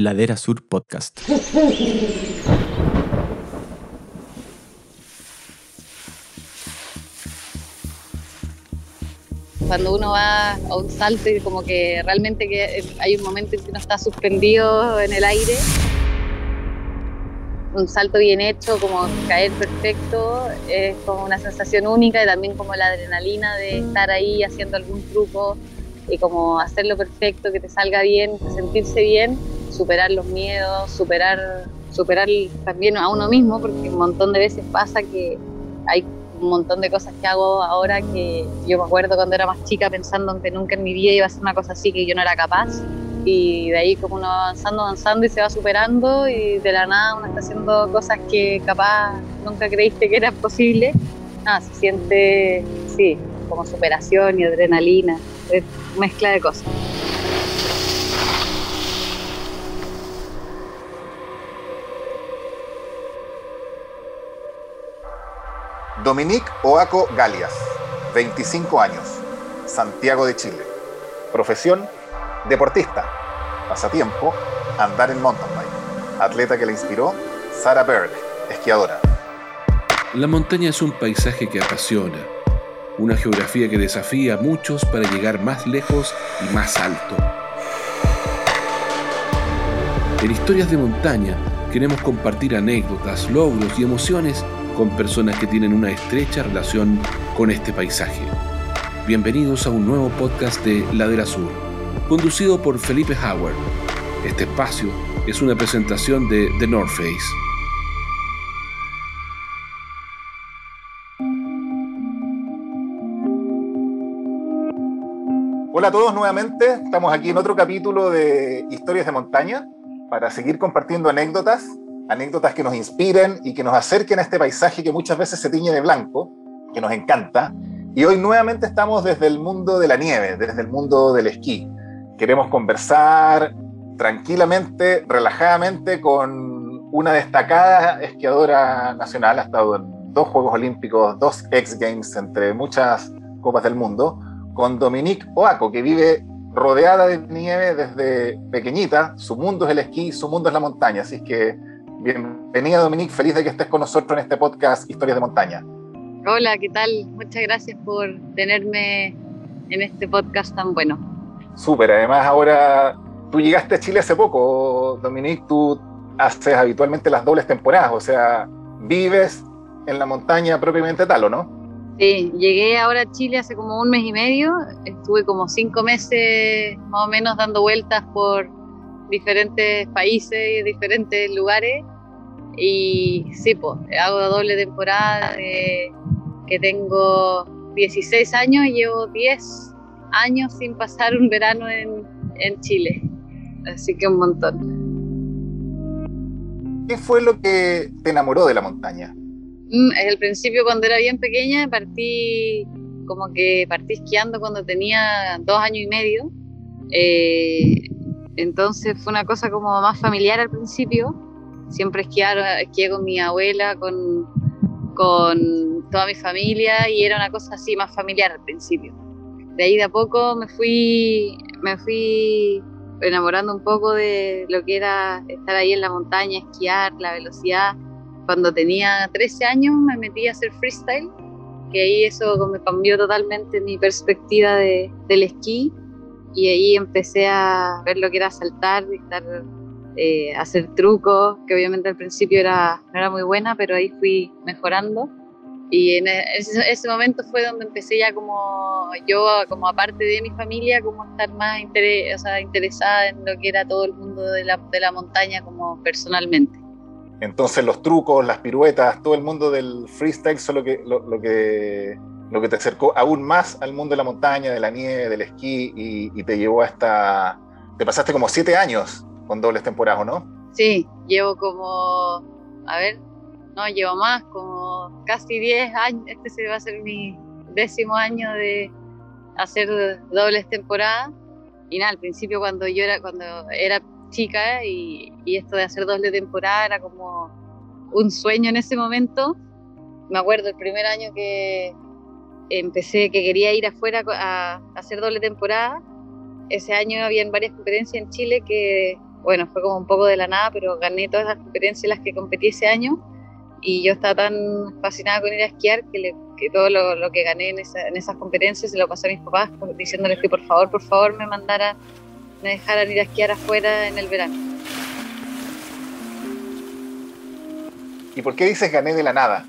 Ladera Sur Podcast. Cuando uno va a un salto y como que realmente que hay un momento en que uno está suspendido en el aire, un salto bien hecho, como caer perfecto, es como una sensación única y también como la adrenalina de estar ahí haciendo algún truco y como hacerlo perfecto, que te salga bien, sentirse bien, superar los miedos, superar, superar también a uno mismo, porque un montón de veces pasa que hay un montón de cosas que hago ahora que yo me acuerdo cuando era más chica pensando en que nunca en mi vida iba a hacer una cosa así que yo no era capaz y de ahí como uno va avanzando, avanzando y se va superando y de la nada uno está haciendo cosas que capaz nunca creíste que eran posibles. Nada, se siente, sí, como superación y adrenalina, es mezcla de cosas. Dominique Oaco Galias, 25 años, Santiago de Chile. Profesión, deportista. Pasatiempo, andar en mountain bike. Atleta que le inspiró, Sarah Berg, esquiadora. La montaña es un paisaje que apasiona, una geografía que desafía a muchos para llegar más lejos y más alto. En Historias de Montaña queremos compartir anécdotas, logros y emociones con personas que tienen una estrecha relación con este paisaje. Bienvenidos a un nuevo podcast de Ladera Sur, conducido por Felipe Howard. Este espacio es una presentación de The North Face. Hola a todos nuevamente, estamos aquí en otro capítulo de Historias de Montaña para seguir compartiendo anécdotas anécdotas que nos inspiren y que nos acerquen a este paisaje que muchas veces se tiñe de blanco, que nos encanta. Y hoy nuevamente estamos desde el mundo de la nieve, desde el mundo del esquí. Queremos conversar tranquilamente, relajadamente con una destacada esquiadora nacional, ha estado en dos Juegos Olímpicos, dos X Games, entre muchas copas del mundo, con Dominique Oaco, que vive rodeada de nieve desde pequeñita. Su mundo es el esquí, su mundo es la montaña. Así que Bienvenida Dominique, feliz de que estés con nosotros en este podcast Historias de Montaña. Hola, ¿qué tal? Muchas gracias por tenerme en este podcast tan bueno. Súper, además ahora tú llegaste a Chile hace poco, Dominique, tú haces habitualmente las dobles temporadas, o sea, vives en la montaña propiamente tal, ¿o no? Sí, llegué ahora a Chile hace como un mes y medio, estuve como cinco meses más o menos dando vueltas por diferentes países y diferentes lugares. Y sí, pues, hago doble temporada que tengo 16 años y llevo 10 años sin pasar un verano en, en Chile. Así que un montón. ¿Qué fue lo que te enamoró de la montaña? Mm, el principio, cuando era bien pequeña, partí como que partí esquiando cuando tenía dos años y medio. Eh, entonces fue una cosa como más familiar al principio. Siempre esquié con mi abuela, con, con toda mi familia y era una cosa así más familiar al principio. De ahí de a poco me fui, me fui enamorando un poco de lo que era estar ahí en la montaña, esquiar, la velocidad. Cuando tenía 13 años me metí a hacer freestyle, que ahí eso me cambió totalmente mi perspectiva de, del esquí y ahí empecé a ver lo que era saltar, estar, eh, hacer trucos, que obviamente al principio era, no era muy buena, pero ahí fui mejorando. Y en e, ese, momento fue donde empecé ya como yo, como aparte de mi familia, como estar más interesada en lo que era todo el mundo de la, de la montaña como personalmente. Entonces los trucos, las piruetas, todo el mundo del freestyle, solo que lo que lo que te acercó aún más al mundo de la montaña, de la nieve, del esquí y, te llevó hasta... Te pasaste como siete años con dobles temporadas, ¿no? Sí, llevo como, a ver, no, llevo más, como casi diez años, este se va a ser mi décimo año de hacer dobles temporadas. Y nada, al principio cuando yo era, cuando era chica y, y esto de hacer doble temporada era como un sueño en ese momento. Me acuerdo el primer año que, empecé que quería ir afuera a, hacer doble temporada. Ese año habían varias competencias en Chile que bueno, fue como un poco de la nada, pero gané todas las competencias en las que competí ese año y yo estaba tan fascinada con ir a esquiar que, que todo lo, que gané en, esas competencias se lo pasé a mis papás diciéndoles que por favor, por favor me mandaran, me dejaran ir a esquiar afuera en el verano. ¿Y por qué dices gané de la nada?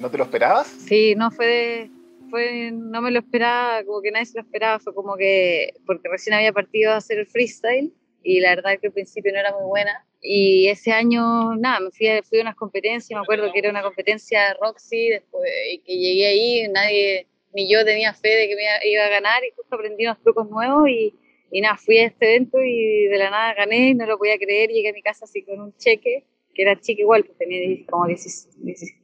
¿No te lo esperabas? Sí, no fue, fue, no me lo esperaba, como que nadie se lo esperaba, fue como que, porque recién había partido a hacer el freestyle y la verdad que al principio no era muy buena. Y ese año, nada, me fui a, fui a unas competencias, me acuerdo que era una competencia de Roxy, después y que llegué ahí, nadie, ni yo tenía fe de que me iba a ganar y justo aprendí unos trucos nuevos y, y nada, fui a este evento y de la nada gané, no lo podía creer, llegué a mi casa así con un cheque, que era chico igual, pues tenía como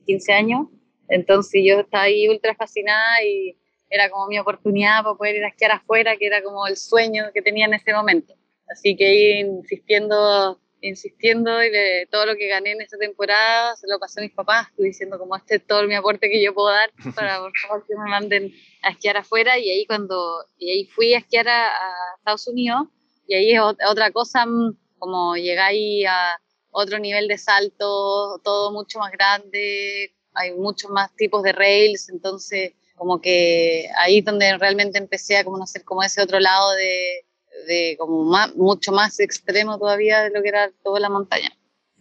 15 años, entonces yo estaba ahí ultra fascinada y era como mi oportunidad para poder ir a esquiar afuera, que era como el sueño que tenía en ese momento. Así que ahí insistiendo, insistiendo y todo lo que gané en esta temporada se lo pasé a mis papás, estoy diciendo como este es todo mi aporte que yo puedo dar para por favor que me manden a esquiar afuera y ahí cuando y ahí fui a esquiar a, Estados Unidos y ahí es otra cosa mm, como llegáis a otro nivel de salto, todo mucho más grande, hay muchos más tipos de rails, entonces como que ahí es donde realmente empecé a conocer como ese otro lado de, de como más, mucho más extremo todavía de lo que era toda la montaña.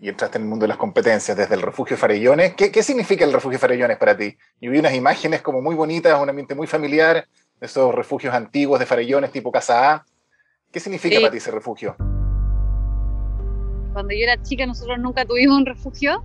Y entraste en el mundo de las competencias, desde el refugio Farellones. ¿Qué, qué significa el refugio Farellones para ti? Yo vi unas imágenes como muy bonitas, un ambiente muy familiar, esos refugios antiguos de Farellones tipo Casa A. ¿Qué significa para ti ese refugio? Cuando yo era chica nosotros nunca tuvimos un refugio.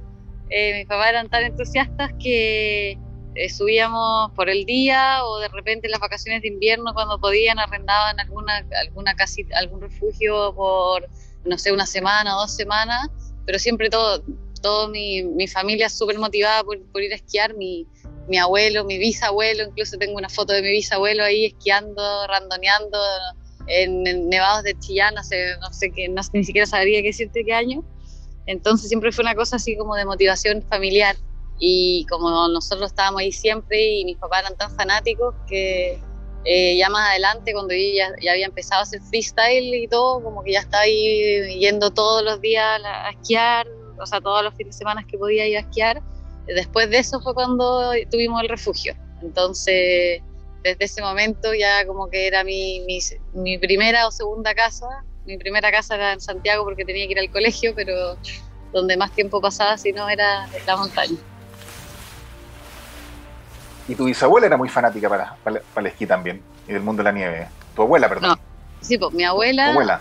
Eh, mis papás eran tan entusiastas que eh, subíamos por el día o de repente en las vacaciones de invierno cuando podían arrendaban alguna, alguna casita, algún refugio por, no sé, una semana o dos semanas, pero siempre todo, todo mi, mi familia súper motivada por, por, ir a esquiar, mi, mi abuelo, mi bisabuelo, incluso tengo una foto de mi bisabuelo ahí esquiando, randoneando en, nevados de Chillán, hace, no sé qué, no, ni siquiera sabría qué decirte qué año. Entonces siempre fue una cosa así como de motivación familiar y como nosotros estábamos ahí siempre y mis papás eran tan fanáticos que eh, ya más adelante, cuando yo ya, ya, había empezado a hacer freestyle y todo, como que ya estaba ahí yendo todos los días a, esquiar, o sea, todos los fines de semana que podía ir a esquiar. Después de eso fue cuando tuvimos el refugio. Entonces, desde ese momento ya como que era mi, mi, mi primera o segunda casa. Mi primera casa era en Santiago porque tenía que ir al colegio, pero donde más tiempo pasaba si no era la montaña. Y tu bisabuela era muy fanática para, para, el esquí también, y del mundo de la nieve. Tu abuela, perdón. No, sí, pues mi abuela,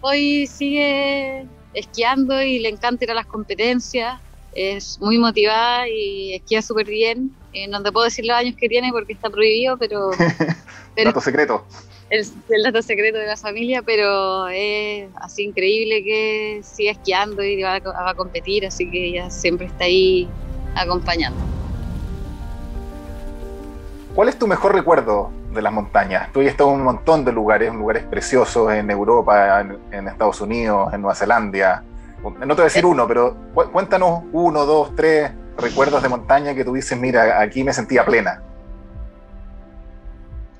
hoy sigue esquiando y le encanta ir a las competencias. Es muy motivada y esquía súper bien. Eh, no te puedo decir los años que tiene porque está prohibido, pero... pero dato secreto. El, el, dato secreto de la familia, pero es así increíble que sigue esquiando y va va a competir, así que ella siempre está ahí acompañando. ¿Cuál es tu mejor recuerdo de las montañas? Tú has estado en un montón de lugares, lugares preciosos en Europa, en, Estados Unidos, en Nueva Zelanda. No te voy a decir uno, pero cuéntanos uno, dos, tres recuerdos de montaña que tú dices, mira, aquí me sentía plena.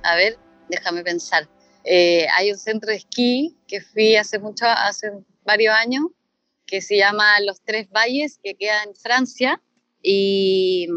A ver, déjame pensar. Eh, hay un centro de esquí que fui hace mucho, hace varios años, que se llama Los Tres Valles, que queda en Francia. Y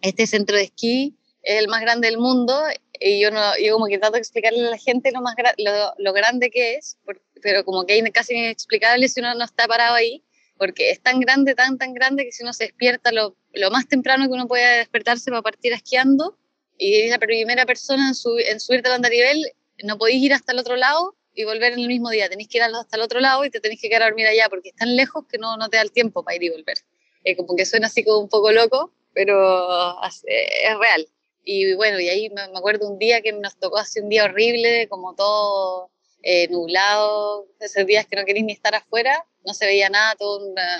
este centro de esquí es el más grande del mundo y yo, no, yo como que trato de explicarle a la gente lo, más lo, lo grande que es, pero como que es casi inexplicable si uno no está parado ahí, porque es tan grande, tan, tan grande que si uno se despierta lo, lo más temprano que uno puede despertarse para partir esquiando y es la primera persona en, subir en subirte al nivel, no podéis ir hasta el otro lado y volver en el mismo día, tenéis que ir hasta el otro lado y te tenéis que quedar a dormir allá porque es tan lejos que no, no te da el tiempo para ir y volver. Eh, como que suena así como un poco loco, pero es real. Y bueno, y ahí me, acuerdo un día que nos tocó así un día horrible, como todo eh, nublado, esos días que no queréis ni estar afuera, no se veía nada, todo una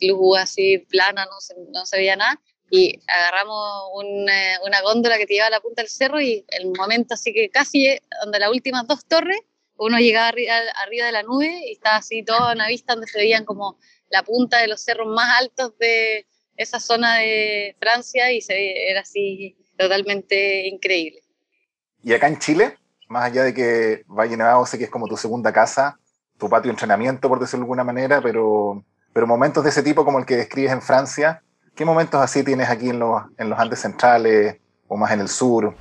luz así plana, no se, no se veía nada. Y agarramos una, una góndola que te llevaba a la punta del cerro y el momento así que casi donde las últimas dos torres, uno llegaba arriba, arriba de la nube y estaba así toda una vista donde se veían como la punta de los cerros más altos de esa zona de Francia y se era así totalmente increíble. Y acá en Chile, más allá de que Valle Nevado sé que es como tu segunda casa, tu patio de entrenamiento, por decirlo de alguna manera, pero, pero momentos de ese tipo como el que describes en Francia, ¿qué momentos así tienes aquí en los, en los Andes centrales o más en el sur?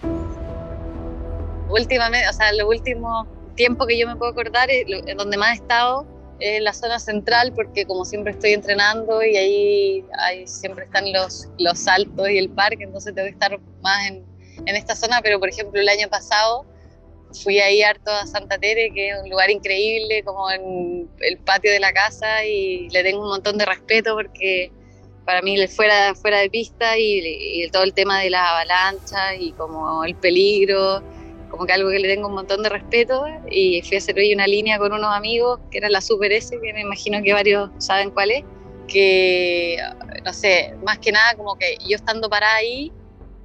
Últimamente, o sea, lo último tiempo que yo me puedo acordar, en donde más he estado, es en la zona central, porque como siempre estoy entrenando y ahí, ahí siempre están los, los saltos y el parque, entonces tengo que estar más en, en esta zona, pero por ejemplo el año pasado fui ahí harto a Santa Tere, que es un lugar increíble, como en el patio de la casa, y le tengo un montón de respeto porque para mí fuera, fuera de pista y, todo el tema de las avalanchas y como el peligro, como que algo que le tengo un montón de respeto. Y fui a hacer hoy una línea con unos amigos, que era la Super S, que me imagino que varios saben cuál es, que, no sé, más que nada como que yo estando para ahí,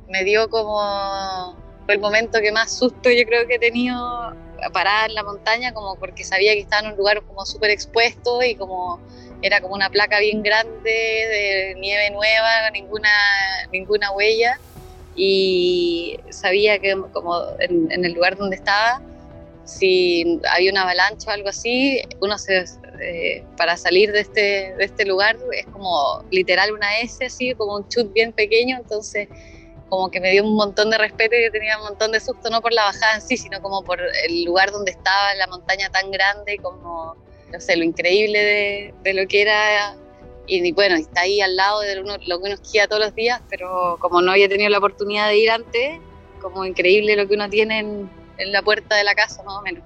me dio como fue el momento que más susto yo creo que he tenido parada en la montaña, como porque sabía que estaba en un lugar como súper expuesto y como era como una placa bien grande de nieve nueva, ninguna, ninguna huella. Y sabía que como en, el lugar donde estaba, si había una avalancha o algo así, uno se, eh, para salir de este, de este lugar es como literal una S, así como un chut bien pequeño, entonces como que me dio un montón de respeto y yo tenía un montón de susto, no por la bajada en sí, sino como por el lugar donde estaba, la montaña tan grande, como, no sé, lo increíble de, de lo que era. Y, bueno, está ahí al lado de lo que uno esquía todos los días, pero como no había tenido la oportunidad de ir antes, como increíble lo que uno tiene en, en la puerta de la casa, más o menos.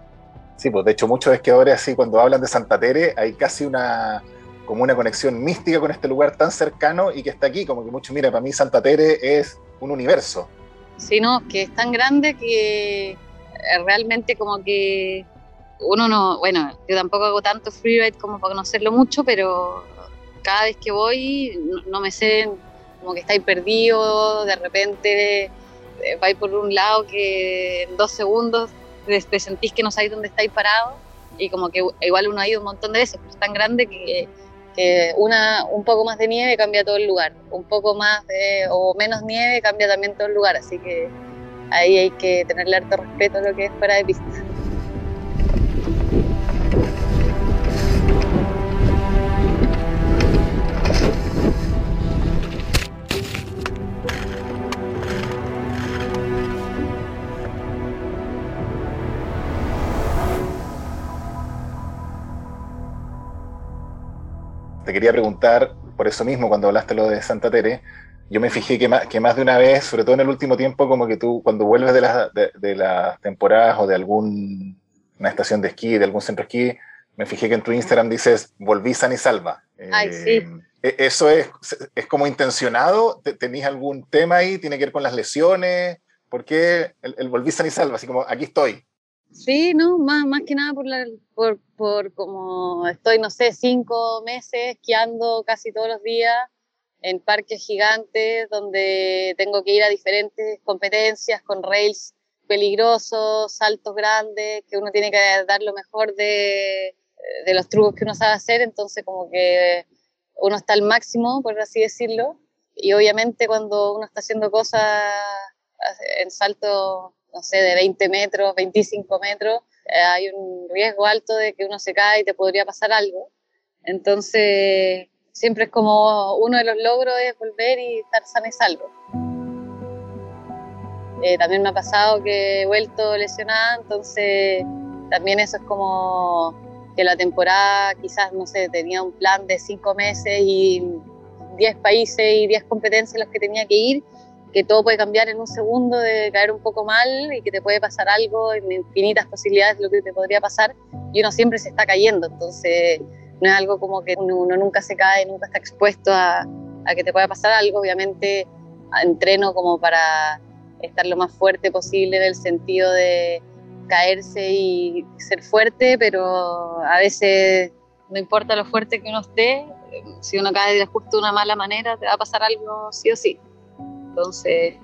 Sí, pues de hecho muchos esquiadores así cuando hablan de Santa Tere hay casi una como una conexión mística con este lugar tan cercano y que está aquí, como que mucho, mira, para mí Santa Tere es un universo. Sí, no, que es tan grande que eh, realmente como que uno no, bueno, yo tampoco hago tanto freeride como para conocerlo mucho, pero cada vez que voy no, me sé, como que estáis perdido, de repente eh, vais por un lado que en dos segundos te, sentís que no sabéis dónde estáis parados y como que igual uno ha ido un montón de veces, pero es tan grande que una, un poco más de nieve cambia todo el lugar, un poco más o menos nieve cambia también todo el lugar, así que ahí hay que tenerle harto respeto a lo que es fuera de pista. Te quería preguntar, por eso mismo, cuando hablaste lo de Santa Tere, yo me fijé que más, que más de una vez, sobre todo en el último tiempo, como que tú, cuando vuelves de, de, las temporadas o de alguna estación de esquí, de algún centro de esquí, me fijé que en tu Instagram dices, volví san y salva. Ay, sí. Eh, ¿e-, ¿Eso es, es como intencionado? ¿Tenéis algún tema ahí? ¿Tiene que ver con las lesiones? ¿Por qué el, el volví san y salva? Así como, aquí estoy. Sí, no, más, más que nada por, la, por, como estoy, no sé, cinco meses esquiando casi todos los días en parques gigantes donde tengo que ir a diferentes competencias con rails peligrosos, saltos grandes, que uno tiene que dar lo mejor de, de los trucos que uno sabe hacer, entonces como que uno está al máximo, por así decirlo, y obviamente cuando uno está haciendo cosas en saltos no sé, de 20 metros, 25 metros, eh, hay un riesgo alto de que uno se cae y te podría pasar algo. Entonces, siempre es como uno de los logros es volver y estar sano y salvo. Eh, también me ha pasado que he vuelto lesionada, entonces también eso es como que la temporada quizás, no sé, tenía un plan de cinco meses y 10 países y 10 competencias en las que tenía que ir que todo puede cambiar en un segundo de caer un poco mal y que te puede pasar algo, en infinitas posibilidades de lo que te podría pasar, y uno siempre se está cayendo, entonces no es algo como que uno, nunca se cae, nunca está expuesto a, que te pueda pasar algo, obviamente entreno como para estar lo más fuerte posible en el sentido de caerse y ser fuerte, pero a veces no importa lo fuerte que uno esté, si uno cae de justo una mala manera, te va a pasar algo sí o sí. Entonces,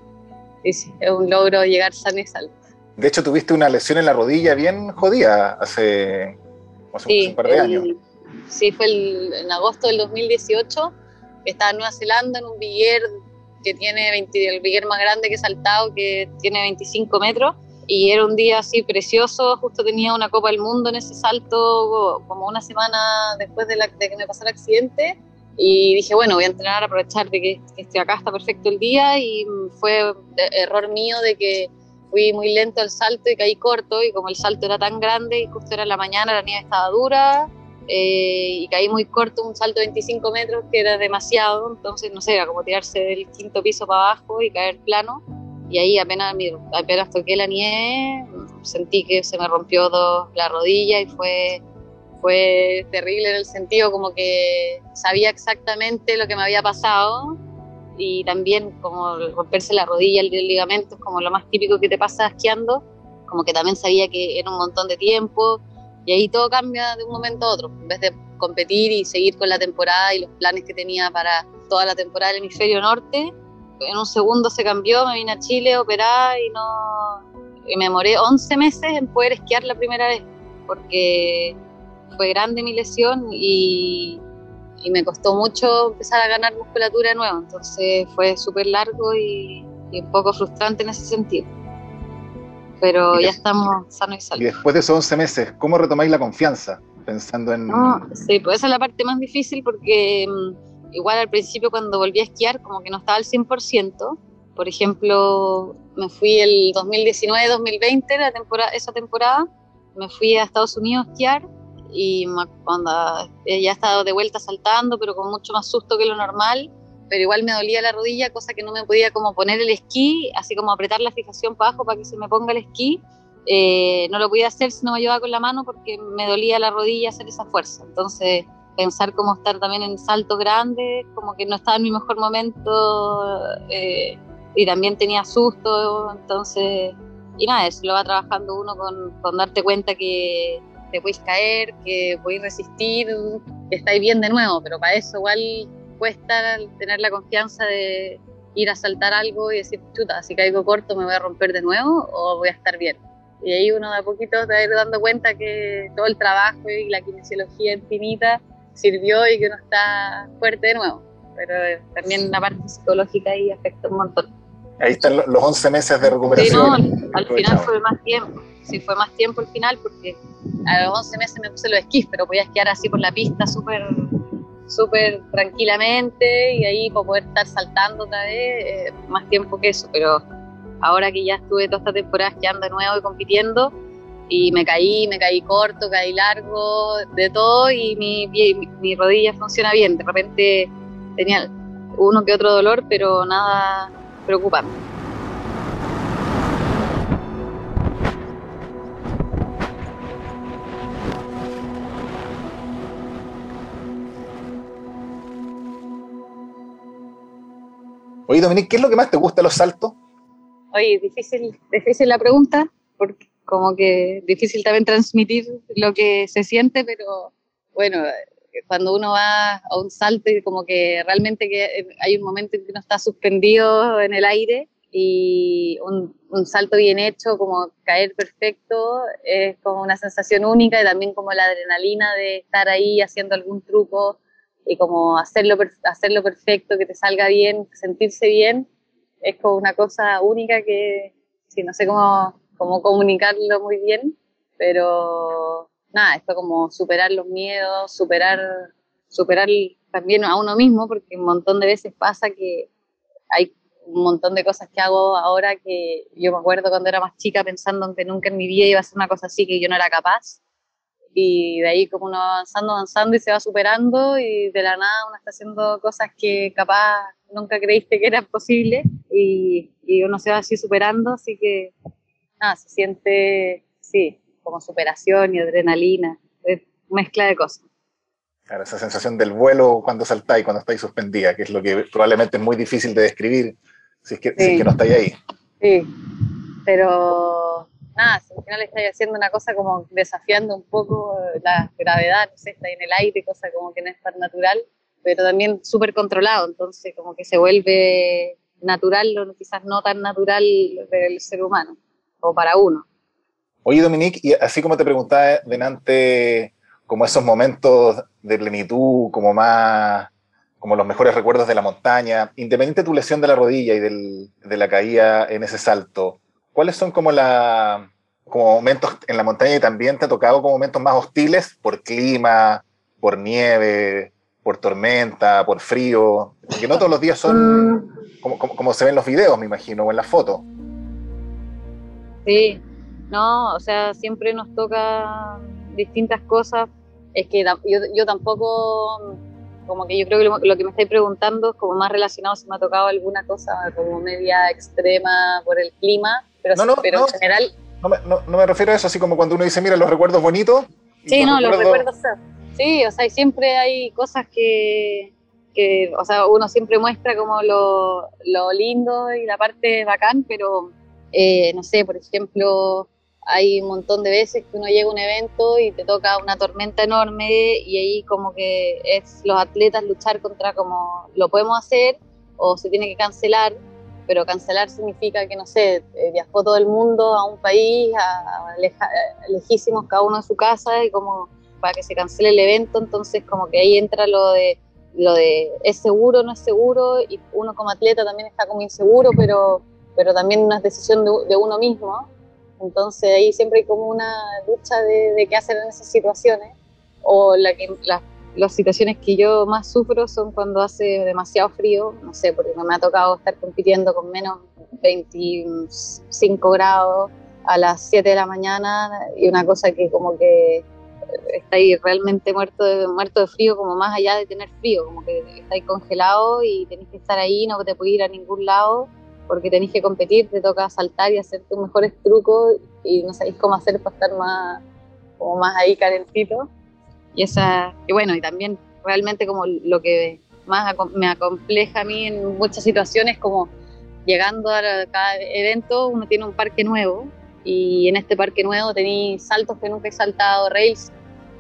es, un logro llegar sano y salvo. De hecho, tuviste una lesión en la rodilla bien jodida hace, un par de años. Sí, fue en agosto del 2018. Estaba en Nueva Zelanda en un billar que tiene 20, el billar más grande que he saltado, que tiene 25 metros. y era un día así precioso, justo tenía una Copa del Mundo en ese salto como una semana después de, la, de que me pasara el accidente y dije, bueno, voy a entrenar, aprovechar de que, estoy acá, está perfecto el día y fue error mío de que fui muy lento al salto y caí corto y como el salto era tan grande y justo era la mañana, la nieve estaba dura eh, y caí muy corto, un salto de 25 metros que era demasiado, entonces no sé, era como tirarse del quinto piso para abajo y caer plano y ahí apenas, apenas toqué la nieve, sentí que se me rompió dos, la rodilla y fue, fue terrible en el sentido como que sabía exactamente lo que me había pasado y también como romperse la rodilla, el ligamento, es como lo más típico que te pasa esquiando, como que también sabía que era un montón de tiempo y ahí todo cambia de un momento a otro, en vez de competir y seguir con la temporada y los planes que tenía para toda la temporada del hemisferio norte, en un segundo se cambió, me vine a Chile operada y no y me demoré 11 meses en poder esquiar la primera vez porque fue grande mi lesión y, y me costó mucho empezar a ganar musculatura de nuevo, entonces fue súper largo y, un poco frustrante en ese sentido. Pero ya estamos sanos y salvos. Y después de esos 11 meses, ¿cómo retomáis la confianza? Pensando en... sí, pues esa es la parte más difícil porque mm, igual al principio cuando volví a esquiar como que no estaba al 100%. Por ejemplo, me fui el 2019-2020, la temporada, esa temporada, me fui a Estados Unidos a esquiar y cuando ya estaba de vuelta saltando, pero con mucho más susto que lo normal, pero igual me dolía la rodilla, cosa que no me podía como poner el esquí, así como apretar la fijación para abajo para que se me ponga el esquí. Eh, no lo podía hacer si no me ayudaba con la mano porque me dolía la rodilla hacer esa fuerza. Entonces pensar cómo estar también en salto grande, como que no estaba en mi mejor momento eh, y también tenía susto, entonces, y nada, eso lo va trabajando uno con, con darte cuenta que te puedes caer, que podéis resistir, que estáis bien de nuevo, pero para eso igual cuesta tener la confianza de ir a saltar algo y decir, chuta, si caigo corto me voy a romper de nuevo o voy a estar bien. Y ahí uno de a poquito te va a ir dando cuenta que todo el trabajo y la kinesiología infinita sirvió y que uno está fuerte de nuevo. Pero eh, también la parte psicológica ahí afecta un montón. Ahí están los 11 meses de recuperación. Sí, no, al final fue más tiempo. Sí, fue más tiempo al final porque a los 11 meses me puse los esquís, pero podía esquiar así por la pista súper súper tranquilamente y ahí para poder estar saltando otra vez, eh, más tiempo que eso, pero ahora que ya estuve toda esta temporada esquiando de nuevo y compitiendo, y me caí, me caí corto, caí largo, de todo y mi, mi, rodilla funciona bien. De repente tenía uno que otro dolor, pero nada preocupante. Oye, Dominique, ¿qué es lo que más te gusta de los saltos? Oye, difícil, difícil la pregunta, porque como que difícil también transmitir lo que se siente, pero bueno, cuando uno va a un salto y como que realmente que hay un momento en que uno está suspendido en el aire y un, un, salto bien hecho, como caer perfecto, es como una sensación única y también como la adrenalina de estar ahí haciendo algún truco y como hacerlo, hacerlo perfecto, que te salga bien, sentirse bien, es como una cosa única que, sí, no sé cómo, cómo comunicarlo muy bien, pero nada, esto como superar los miedos, superar, superar también a uno mismo, porque un montón de veces pasa que hay un montón de cosas que hago ahora que yo me acuerdo cuando era más chica pensando que nunca en mi vida iba a ser una cosa así, que yo no era capaz. Y de ahí como uno va avanzando, avanzando y se va superando y de la nada uno está haciendo cosas que capaz nunca creíste que eran posibles y, y uno se va así superando, así que nada, se siente, sí, como superación y adrenalina, es mezcla de cosas. Claro, esa sensación del vuelo cuando saltáis, cuando estáis suspendida, que es lo que probablemente es muy difícil de describir si es que, si es que no estáis ahí. Sí, pero nada, al final estáis haciendo una cosa como desafiando un poco la gravedad, no sé, estáis en el aire, cosa como que no es tan natural, pero también súper controlado, entonces como que se vuelve natural, o quizás no tan natural del ser humano o para uno. Oye, Dominique, y así como te preguntaba delante, como esos momentos de plenitud, como más, como los mejores recuerdos de la montaña, independiente de tu lesión de la rodilla y del, de la caída en ese salto, ¿cuáles son como la como momentos en la montaña y también te ha tocado como momentos más hostiles por clima, por nieve, por tormenta, por frío? Que no todos los días son mm. como, como, se ven los videos, me imagino, o en las fotos. Sí, no, o sea, siempre nos toca distintas cosas. Es que yo, yo tampoco como que yo creo que lo, que me estáis preguntando es como más relacionado si me ha tocado alguna cosa como media extrema por el clima, pero, pero en general... No me, no, me, refiero a eso, así como cuando uno dice, mira, los recuerdos bonitos. Sí, no, los recuerdos... Sí, o sea, siempre hay cosas que, que, o sea, uno siempre muestra como lo, lo lindo y la parte bacán, pero, eh, no sé, por ejemplo, hay un montón de veces que uno llega a un evento y te toca una tormenta enorme y ahí como que es los atletas luchar contra como lo podemos hacer o se tiene que cancelar, pero cancelar significa que, no sé, eh, viajó todo el mundo a un país, a, lejísimos cada uno de su casa y como para que se cancele el evento, entonces como que ahí entra lo de lo de es seguro, no es seguro y uno como atleta también está como inseguro, pero, pero también una decisión de, de uno mismo entonces ahí siempre hay como una lucha de, qué hacer en esas situaciones. O la que, las situaciones que yo más sufro son cuando hace demasiado frío, no sé, porque me ha tocado estar compitiendo con menos 25 grados a las 7 de la mañana y una cosa que como que está ahí realmente muerto de, muerto de frío, como más allá de tener frío, como que está ahí congelado y tenés que estar ahí, no te puedes ir a ningún lado porque tenéis que competir, te toca saltar y hacer tus mejores trucos y no sabéis cómo hacer para estar más, como más ahí calentito. Y esa, y bueno, y también realmente como lo que más me acompleja a mí en muchas situaciones, como llegando a cada evento, uno tiene un parque nuevo y en este parque nuevo tenéis saltos que nunca he saltado, rails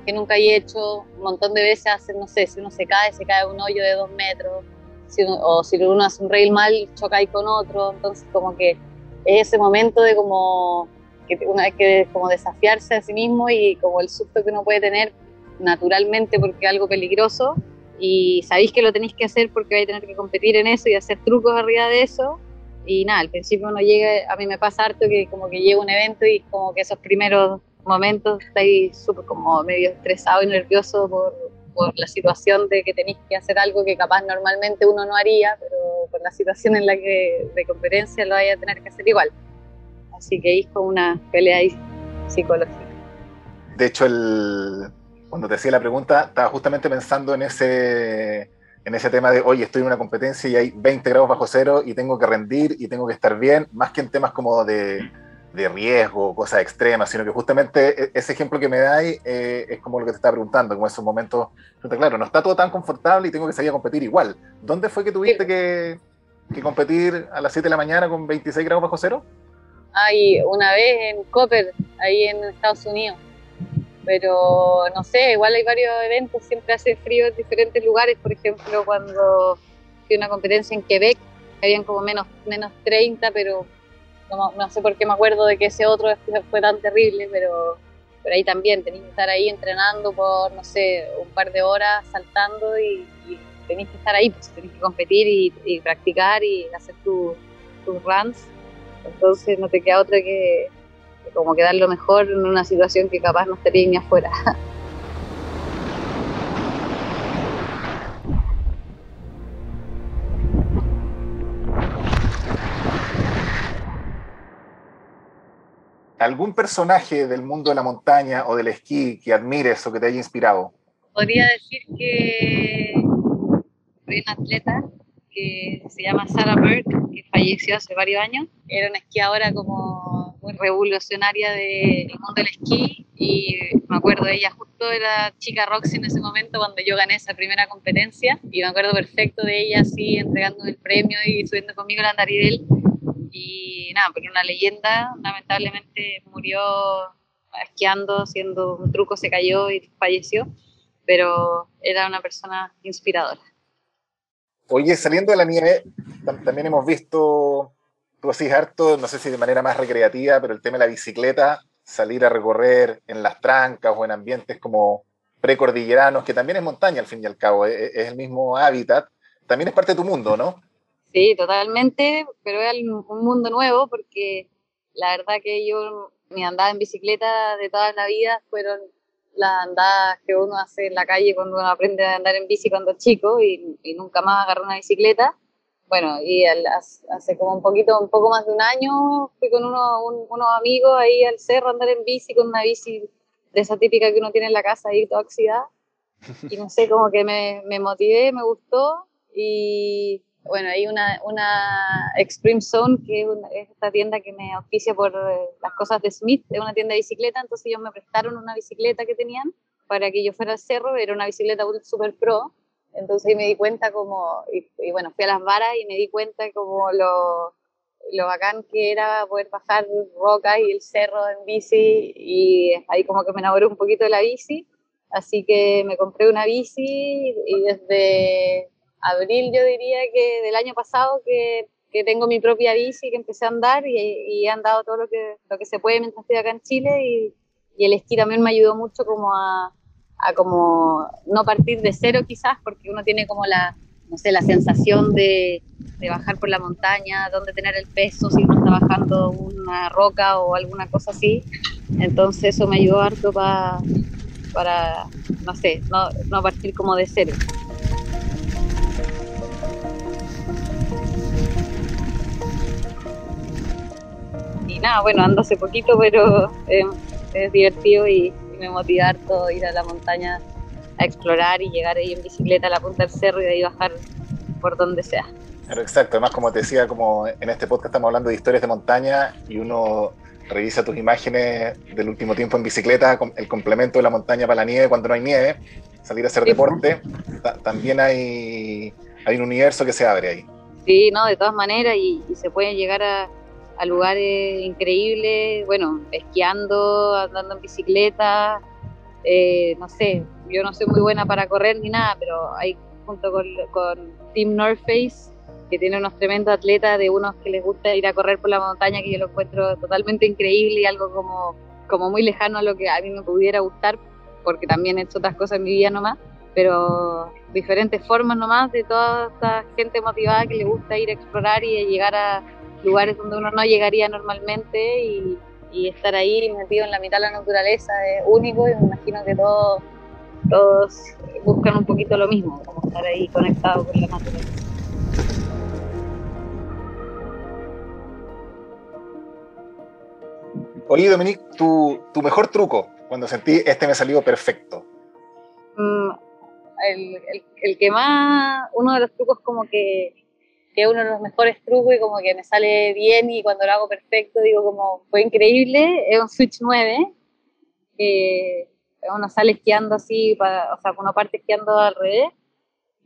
que nunca he hecho, un montón de veces hacen, no sé, si uno se cae, se cae un hoyo de dos metros, o si uno hace un rail mal, choca ahí con otro, entonces como que es ese momento de como que una vez que como desafiarse a sí mismo y como el susto que uno puede tener naturalmente porque es algo peligroso y sabéis que lo tenéis que hacer porque vais a tener que competir en eso y hacer trucos arriba de eso y nada, al principio uno llega, a mí me pasa harto que como que llega un evento y como que esos primeros momentos estáis súper como medio estresado y nervioso por, por la situación de que tenéis que hacer algo que capaz normalmente uno no haría, pero por la situación en la que de conferencia lo vaya a tener que hacer igual. Así que es como una pelea psicológica. De hecho, el, cuando te hacía la pregunta, estaba justamente pensando en ese, en ese tema de, oye, estoy en una competencia y hay 20 grados bajo cero y tengo que rendir y tengo que estar bien, más que en temas como de de riesgo, cosas extremas, sino que justamente e, ese ejemplo que me dais eh, es como lo que te estaba preguntando, como esos momentos, claro, no está todo tan confortable y tengo que salir a competir igual. ¿Dónde fue que tuviste que, que, competir a las 7 de la mañana con 26 grados bajo cero? Ay, una vez en Copper, ahí en Estados Unidos. Pero no sé, igual hay varios eventos, siempre hace frío en diferentes lugares. Por ejemplo, cuando fui a una competencia en Quebec, habían como menos, menos 30, pero no, sé por qué me acuerdo de que ese otro fue tan terrible, pero, pero ahí también tenéis que estar ahí entrenando por, no sé, un par de horas saltando y, tenéis que estar ahí, pues tenéis que competir y, practicar y hacer tus runs. Entonces no te queda otra que como que dar lo mejor en una situación que capaz no estaría ni afuera. ¿Algún personaje del mundo de la montaña o del esquí que admires o que te haya inspirado? Podría decir que soy una atleta que se llama Sarah Burke, que falleció hace varios años. Era una esquiadora como muy revolucionaria del mundo del esquí y me acuerdo ella justo era chica Roxy en ese momento cuando yo gané esa primera competencia y me acuerdo perfecto de ella así entregando el premio y subiendo conmigo la Andaridel y nada, pero una leyenda, lamentablemente murió esquiando, haciendo un truco, se cayó y falleció, pero era una persona inspiradora. Oye, saliendo de la nieve, también hemos visto, tú harto, no sé si de manera más recreativa, pero el tema de la bicicleta, salir a recorrer en las trancas o en ambientes como precordilleranos, que también es montaña al fin y al cabo, es, es el mismo hábitat, también es parte de tu mundo, ¿no? Sí, totalmente, pero es un mundo nuevo porque la verdad que yo mi andada en bicicleta de toda la vida fueron las andadas que uno hace en la calle cuando uno aprende a andar en bici cuando es chico y, nunca más agarró una bicicleta. Bueno, y hace como un poquito, un poco más de un año, fui con uno, unos amigos ahí al cerro a andar en bici con una bici de esa típica que uno tiene en la casa ahí toda oxidada. Y no sé, como que me, me motivé, me gustó. Y bueno, hay una, una Extreme Zone, que es, esta tienda que me oficia por eh, las cosas de Smith, es una tienda de bicicleta, entonces ellos me prestaron una bicicleta que tenían para que yo fuera al cerro, era una bicicleta super pro, entonces ahí me di cuenta como, y, bueno, fui a las varas y me di cuenta como lo, lo bacán que era poder bajar rocas y el cerro en bici, y ahí como que me enamoré un poquito de la bici, así que me compré una bici y desde abril yo diría que del año pasado que, que tengo mi propia bici, que empecé a andar y, y, he andado todo lo que, lo que se puede mientras estoy acá en Chile y, y el esquí también me ayudó mucho como a, a, como no partir de cero quizás porque uno tiene como la, no sé, la sensación de, de bajar por la montaña, dónde tener el peso si uno está bajando una roca o alguna cosa así. Entonces eso me ayudó harto para, para no sé, no, no partir como de cero. nada, bueno, ando hace poquito, pero es divertido y, me motiva harto ir a la montaña a explorar y llegar ahí en bicicleta a la punta del cerro y de ahí bajar por donde sea. Pero exacto, además como te decía, como en este podcast estamos hablando de historias de montaña y uno revisa tus imágenes del último tiempo en bicicleta, el complemento de la montaña para la nieve cuando no hay nieve, salir a hacer deporte, también hay, hay un universo que se abre ahí. Sí, no, de todas maneras, y se puede llegar a, a lugares increíbles, bueno, esquiando, andando en bicicleta, eh, no sé, yo no soy muy buena para correr ni nada, pero hay junto con, con Team North Face, que tiene unos tremendos atletas de unos que les gusta ir a correr por la montaña, que yo lo encuentro totalmente increíble y algo como, como muy lejano a lo que a mí me pudiera gustar, porque también he hecho otras cosas en mi vida nomás, pero diferentes formas nomás de toda esta gente motivada que le gusta ir a explorar y llegar a, lugares donde uno no llegaría normalmente y, estar ahí metido en la mitad de la naturaleza es único y me imagino que todos, todos buscan un poquito lo mismo, como estar ahí conectado con la naturaleza. Oye, Dominique, tu, tu mejor truco cuando sentí este me salió perfecto. Mm, el, el, que más, uno de los trucos como que que es uno de los mejores trucos y como que me sale bien y cuando lo hago perfecto digo como fue increíble, es un Switch 9, que uno sale esquiando así, o sea, uno parte esquiando al revés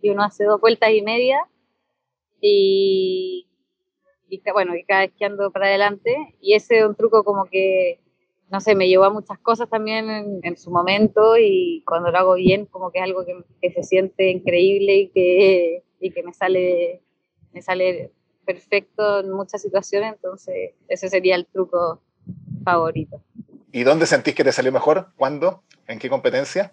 y uno hace dos vueltas y media y, y bueno, y cada esquiando para adelante. Y ese es un truco como que no sé, me llevó a muchas cosas también en, su momento y cuando lo hago bien como que es algo que, que se siente increíble y que, y que me sale me sale perfecto en muchas situaciones, entonces ese sería el truco favorito. ¿Y dónde sentís que te salió mejor? ¿Cuándo? ¿En qué competencia?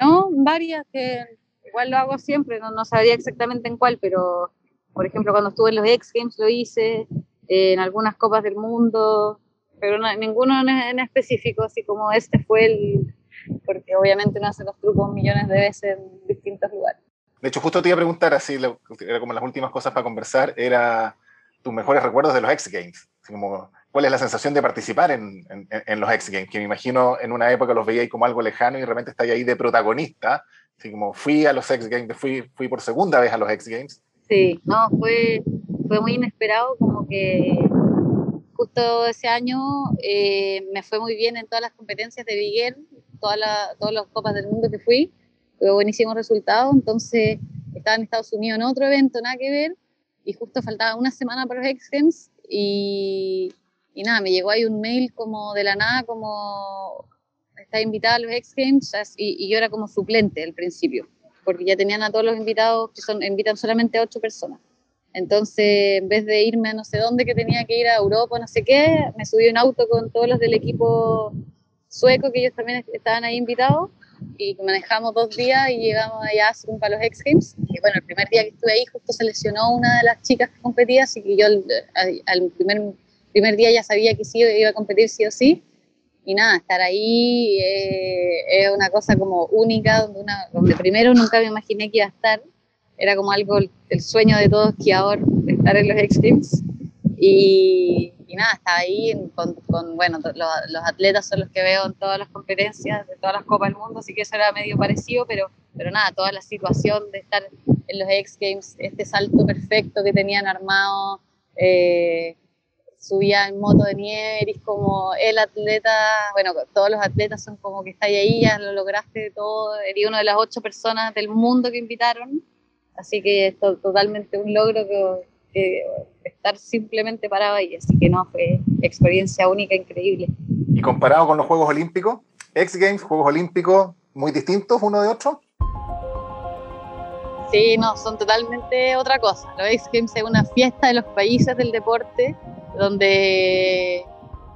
No, varias, que igual lo hago siempre, no, no sabría exactamente en cuál, pero por ejemplo cuando estuve en los X Games lo hice, en algunas copas del mundo, pero ninguno en, específico, así como este fue el, porque obviamente no hace los trucos millones de veces en distintos lugares. De hecho, justo te iba a preguntar, así, era como las últimas cosas para conversar, era tus mejores recuerdos de los X Games. como, ¿Cuál es la sensación de participar en, en, los X Games? Que me imagino en una época los veía como algo lejano y realmente estáis ahí de protagonista. Así como fui a los X Games, fui, fui por segunda vez a los X Games. Sí, no, fue, fue muy inesperado, como que justo ese año eh, me fue muy bien en todas las competencias de Big todas todas las copas del mundo que fui tuve buenísimos resultados, entonces estaba en Estados Unidos en otro evento, nada que ver, y justo faltaba una semana para los X Games y, y nada, me llegó ahí un mail como de la nada, como está invitada a los X Games y, yo era como suplente al principio, porque ya tenían a todos los invitados, que son, invitan solamente a ocho personas. Entonces, en vez de irme a no sé dónde, que tenía que ir a Europa, no sé qué, me subí un auto con todos los del equipo sueco, que ellos también estaban ahí invitados, y manejamos dos días y llegamos allá a para los X Games. Y bueno, el primer día que estuve ahí justo se lesionó una de las chicas que competía, así que yo al, primer primer día ya sabía que sí iba a competir sí o sí. Y nada, estar ahí eh, es una cosa como única, donde, una, donde primero nunca me imaginé que iba a estar. Era como algo, el sueño de todos que ahora estar en los X Games. Y, y nada, estaba ahí con, con bueno, los, los, atletas son los que veo en todas las competencias de todas las Copas del Mundo, así que eso era medio parecido, pero, pero nada, toda la situación de estar en los X Games, este salto perfecto que tenían armado, eh, subía en moto de nieve, eres como el atleta, bueno, todos los atletas son como que estáis ahí, ya lo lograste todo, eres una de las ocho personas del mundo que invitaron, así que esto totalmente un logro que, que estar simplemente parado ahí, así que no, fue experiencia única, increíble. ¿Y comparado con los Juegos Olímpicos? X Games, Juegos Olímpicos, muy distintos uno de otro? Sí, no, son totalmente otra cosa. Los X Games es una fiesta de los países del deporte, donde,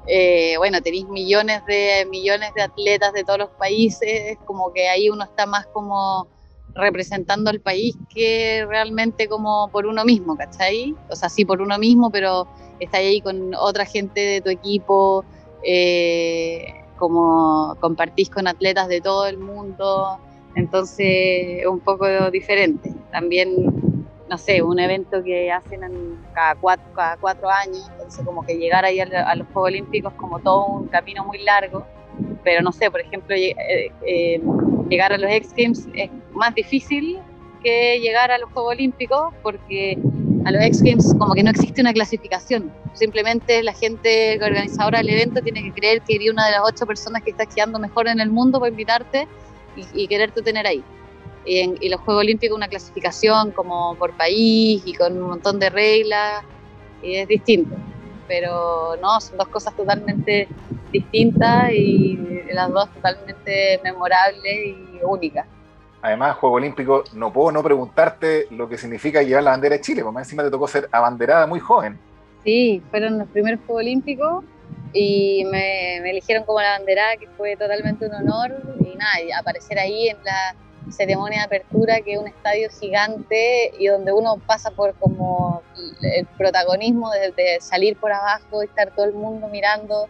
eh, bueno, tenéis millones de, millones de atletas de todos los países, como que ahí uno está más como representando al país que realmente como por uno mismo, ¿cachai? O sea, sí por uno mismo, pero está ahí con otra gente de tu equipo, eh, como compartís con atletas de todo el mundo, entonces es un poco diferente. También, no sé, un evento que hacen cada, cuatro, años, entonces como que llegar ahí a, los Juegos Olímpicos como todo un camino muy largo, pero no sé, por ejemplo, eh, eh, llegar a los X Games es más difícil que llegar a los Juegos Olímpicos porque a los X Games como que no existe una clasificación. Simplemente la gente organizadora del evento tiene que creer que eres una de las ocho personas que está quedando mejor en el mundo para invitarte y, quererte tener ahí. Y, en, y los Juegos Olímpicos una clasificación como por país y con un montón de reglas y es distinto. Pero no, son dos cosas totalmente distintas y las dos totalmente memorables y únicas. Además, Juego Olímpico, no puedo no preguntarte lo que significa llevar la bandera de Chile, porque encima te tocó ser abanderada muy joven. Sí, fueron los primeros Juegos Olímpicos y me, eligieron como la banderada, que fue totalmente un honor. Y nada, y aparecer ahí en la ceremonia de apertura, que es un estadio gigante y donde uno pasa por como el protagonismo de, de salir por abajo y estar todo el mundo mirando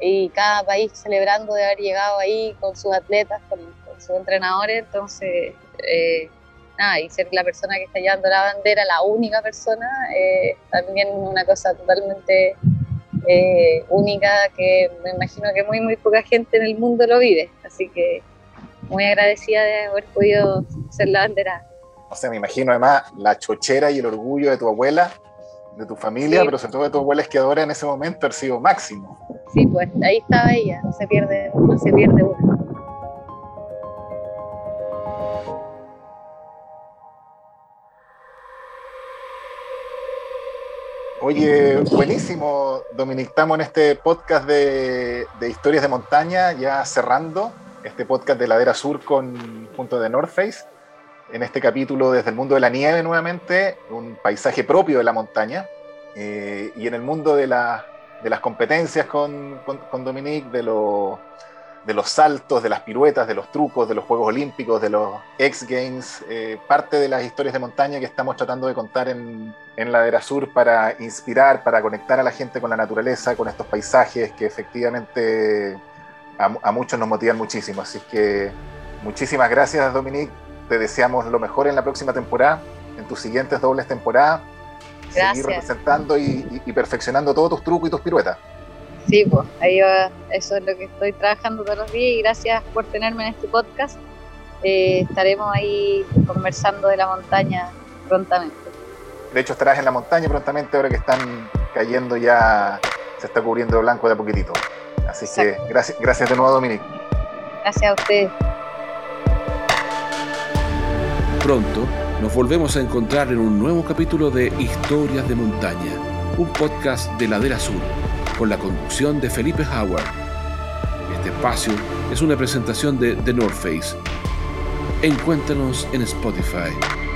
y cada país celebrando de haber llegado ahí con sus atletas, con, sus entrenadores, entonces, eh, nada, y ser la persona que está llevando la bandera, la única persona, eh, también una cosa totalmente eh, única que me imagino que muy, muy poca gente en el mundo lo vive, así que muy agradecida de haber podido ser la bandera. O sea, me imagino además la chochera y el orgullo de tu abuela de tu familia, pero sobre todo de tu abuela esquiadora en ese momento ha sido máximo. Sí, pues ahí estaba ella, no se pierde, no se pierde una. Oye, buenísimo, Dominic. Estamos en este podcast de, de, historias de montaña, ya cerrando este podcast de Ladera Sur con punto de North Face en este capítulo desde el mundo de la nieve nuevamente, un paisaje propio de la montaña, eh, y en el mundo de, la, de las competencias con, con, Dominique, de, lo, de, los saltos, de las piruetas, de los trucos, de los Juegos Olímpicos, de los X Games, eh, parte de las historias de montaña que estamos tratando de contar en, en Ladera Sur para inspirar, para conectar a la gente con la naturaleza, con estos paisajes que efectivamente a, a muchos nos motivan muchísimo. Así que muchísimas gracias, Dominique te deseamos lo mejor en la próxima temporada, en tus siguientes dobles temporadas. Gracias. Seguir representando y, perfeccionando todos tus trucos y tus piruetas. Sí, pues ahí va, eso es lo que estoy trabajando todos los días y gracias por tenerme en este podcast. Eh, estaremos ahí conversando de la montaña prontamente. De hecho, estarás en la montaña prontamente ahora que están cayendo ya, se está cubriendo de blanco de a poquitito. Así que gracias, gracias de nuevo, Dominique. Gracias a ustedes. Pronto nos volvemos a encontrar en un nuevo capítulo de Historias de Montaña, un podcast de Ladera Sur, con la conducción de Felipe Howard. Este espacio es una presentación de The North Face. Encuéntranos en Spotify.